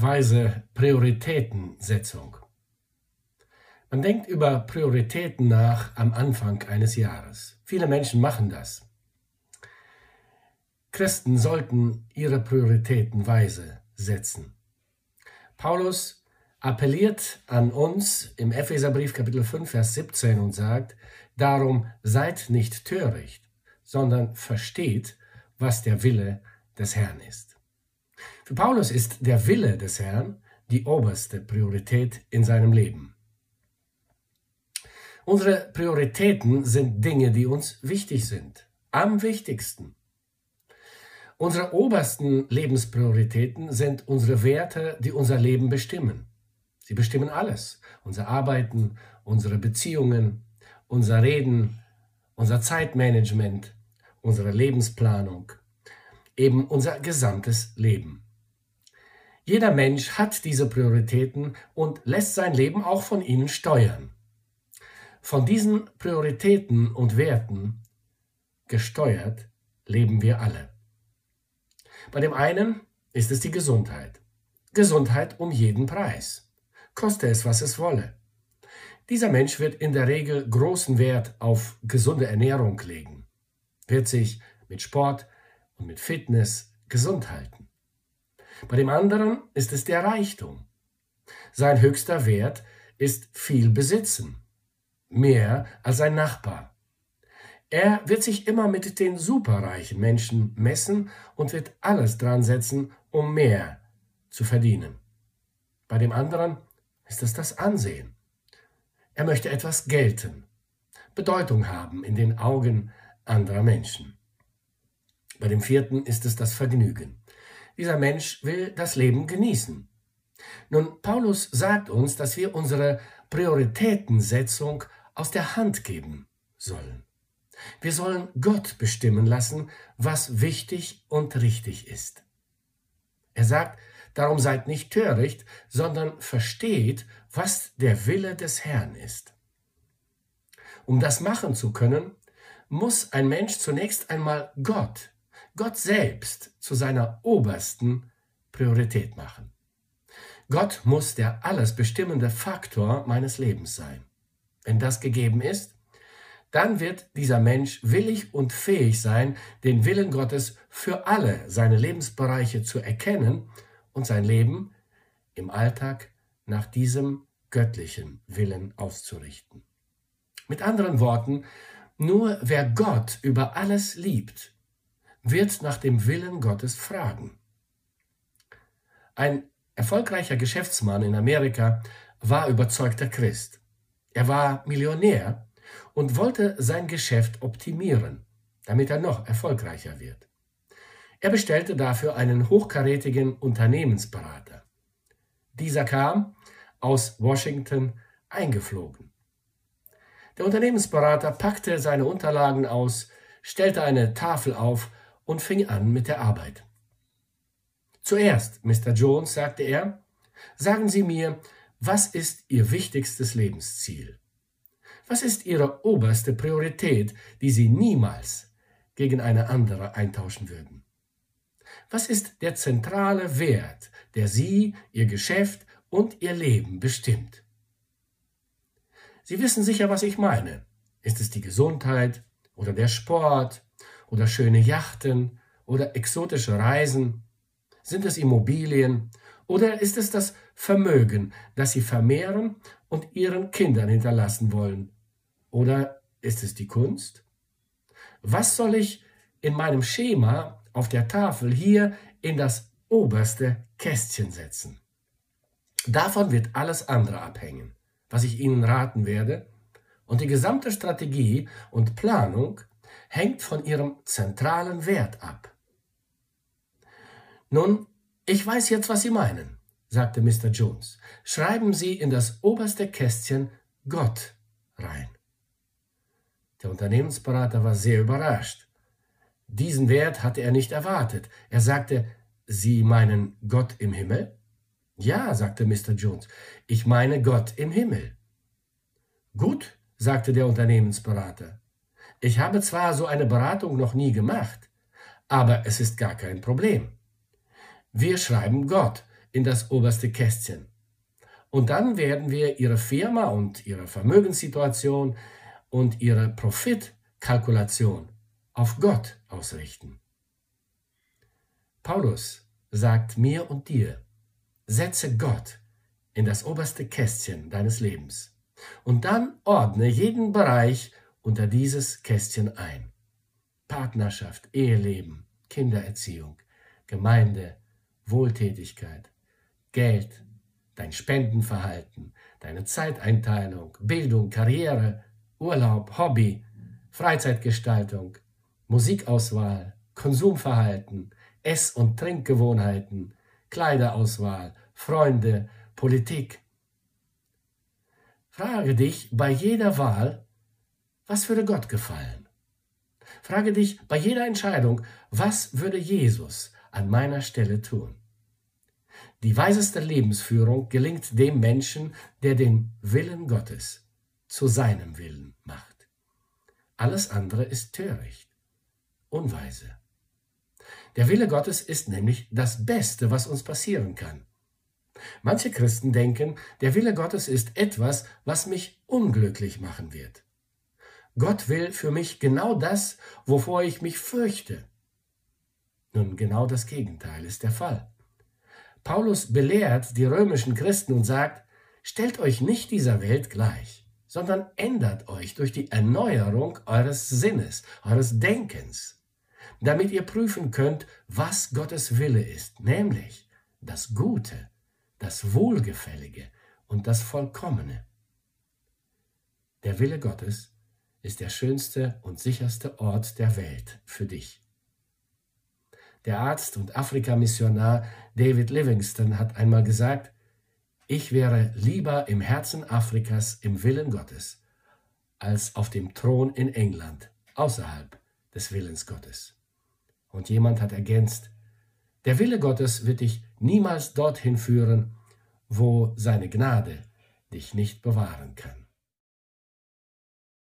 weise Prioritätensetzung. Man denkt über Prioritäten nach am Anfang eines Jahres. Viele Menschen machen das. Christen sollten ihre Prioritäten weise setzen. Paulus appelliert an uns im Epheserbrief Kapitel 5 Vers 17 und sagt, darum seid nicht töricht, sondern versteht, was der Wille des Herrn ist. Für Paulus ist der Wille des Herrn die oberste Priorität in seinem Leben. Unsere Prioritäten sind Dinge, die uns wichtig sind, am wichtigsten. Unsere obersten Lebensprioritäten sind unsere Werte, die unser Leben bestimmen. Sie bestimmen alles, unser Arbeiten, unsere Beziehungen, unser Reden, unser Zeitmanagement, unsere Lebensplanung, eben unser gesamtes Leben. Jeder Mensch hat diese Prioritäten und lässt sein Leben auch von ihnen steuern. Von diesen Prioritäten und Werten gesteuert leben wir alle. Bei dem einen ist es die Gesundheit. Gesundheit um jeden Preis. Koste es, was es wolle. Dieser Mensch wird in der Regel großen Wert auf gesunde Ernährung legen, wird sich mit Sport und mit Fitness gesund halten. Bei dem anderen ist es der Reichtum. Sein höchster Wert ist viel Besitzen, mehr als sein Nachbar. Er wird sich immer mit den superreichen Menschen messen und wird alles dran setzen, um mehr zu verdienen. Bei dem anderen ist es das Ansehen. Er möchte etwas gelten, Bedeutung haben in den Augen anderer Menschen. Bei dem vierten ist es das Vergnügen. Dieser Mensch will das Leben genießen. Nun, Paulus sagt uns, dass wir unsere Prioritätensetzung aus der Hand geben sollen. Wir sollen Gott bestimmen lassen, was wichtig und richtig ist. Er sagt, darum seid nicht töricht, sondern versteht, was der Wille des Herrn ist. Um das machen zu können, muss ein Mensch zunächst einmal Gott Gott selbst zu seiner obersten Priorität machen. Gott muss der alles bestimmende Faktor meines Lebens sein. Wenn das gegeben ist, dann wird dieser Mensch willig und fähig sein, den Willen Gottes für alle seine Lebensbereiche zu erkennen und sein Leben im Alltag nach diesem göttlichen Willen auszurichten. Mit anderen Worten, nur wer Gott über alles liebt wird nach dem Willen Gottes fragen. Ein erfolgreicher Geschäftsmann in Amerika war überzeugter Christ. Er war Millionär und wollte sein Geschäft optimieren, damit er noch erfolgreicher wird. Er bestellte dafür einen hochkarätigen Unternehmensberater. Dieser kam aus Washington eingeflogen. Der Unternehmensberater packte seine Unterlagen aus, stellte eine Tafel auf und fing an mit der Arbeit. Zuerst, Mr. Jones, sagte er, sagen Sie mir, was ist Ihr wichtigstes Lebensziel? Was ist Ihre oberste Priorität, die Sie niemals gegen eine andere eintauschen würden? Was ist der zentrale Wert, der Sie, Ihr Geschäft und Ihr Leben bestimmt? Sie wissen sicher, was ich meine. Ist es die Gesundheit oder der Sport oder schöne Yachten oder exotische Reisen? Sind es Immobilien oder ist es das Vermögen, das sie vermehren und ihren Kindern hinterlassen wollen? Oder ist es die Kunst? Was soll ich in meinem Schema auf der Tafel hier in das oberste Kästchen setzen? Davon wird alles andere abhängen, was ich Ihnen raten werde, und die gesamte Strategie und Planung hängt von ihrem zentralen Wert ab. Nun, ich weiß jetzt, was Sie meinen, sagte Mr. Jones. Schreiben Sie in das oberste Kästchen Gott rein. Der Unternehmensberater war sehr überrascht. Diesen Wert hatte er nicht erwartet. Er sagte, Sie meinen Gott im Himmel? Ja, sagte Mr. Jones, ich meine Gott im Himmel. Gut, sagte der Unternehmensberater. Ich habe zwar so eine Beratung noch nie gemacht, aber es ist gar kein Problem. Wir schreiben Gott in das oberste Kästchen. Und dann werden wir Ihre Firma und Ihre Vermögenssituation und Ihre Profitkalkulation auf Gott ausrichten. Paulus sagt mir und dir, setze Gott in das oberste Kästchen deines Lebens und dann ordne jeden Bereich unter dieses Kästchen ein. Partnerschaft, Eheleben, Kindererziehung, Gemeinde, Wohltätigkeit, Geld, dein Spendenverhalten, deine Zeiteinteilung, Bildung, Karriere, Urlaub, Hobby, Freizeitgestaltung, Musikauswahl, Konsumverhalten, Ess- und Trinkgewohnheiten, Kleiderauswahl, Freunde, Politik. Frage dich bei jeder Wahl, was würde Gott gefallen? Frage dich bei jeder Entscheidung, was würde Jesus an meiner Stelle tun? Die weiseste Lebensführung gelingt dem Menschen, der den Willen Gottes zu seinem Willen macht. Alles andere ist töricht, unweise. Der Wille Gottes ist nämlich das Beste, was uns passieren kann. Manche Christen denken, der Wille Gottes ist etwas, was mich unglücklich machen wird. Gott will für mich genau das, wovor ich mich fürchte. Nun, genau das Gegenteil ist der Fall. Paulus belehrt die römischen Christen und sagt, stellt euch nicht dieser Welt gleich, sondern ändert euch durch die Erneuerung eures Sinnes, eures Denkens, damit ihr prüfen könnt, was Gottes Wille ist, nämlich das Gute, das Wohlgefällige und das Vollkommene. Der Wille Gottes ist der schönste und sicherste Ort der Welt für dich. Der Arzt und Afrikamissionar David Livingston hat einmal gesagt, ich wäre lieber im Herzen Afrikas im Willen Gottes, als auf dem Thron in England, außerhalb des Willens Gottes. Und jemand hat ergänzt, der Wille Gottes wird dich niemals dorthin führen, wo seine Gnade dich nicht bewahren kann.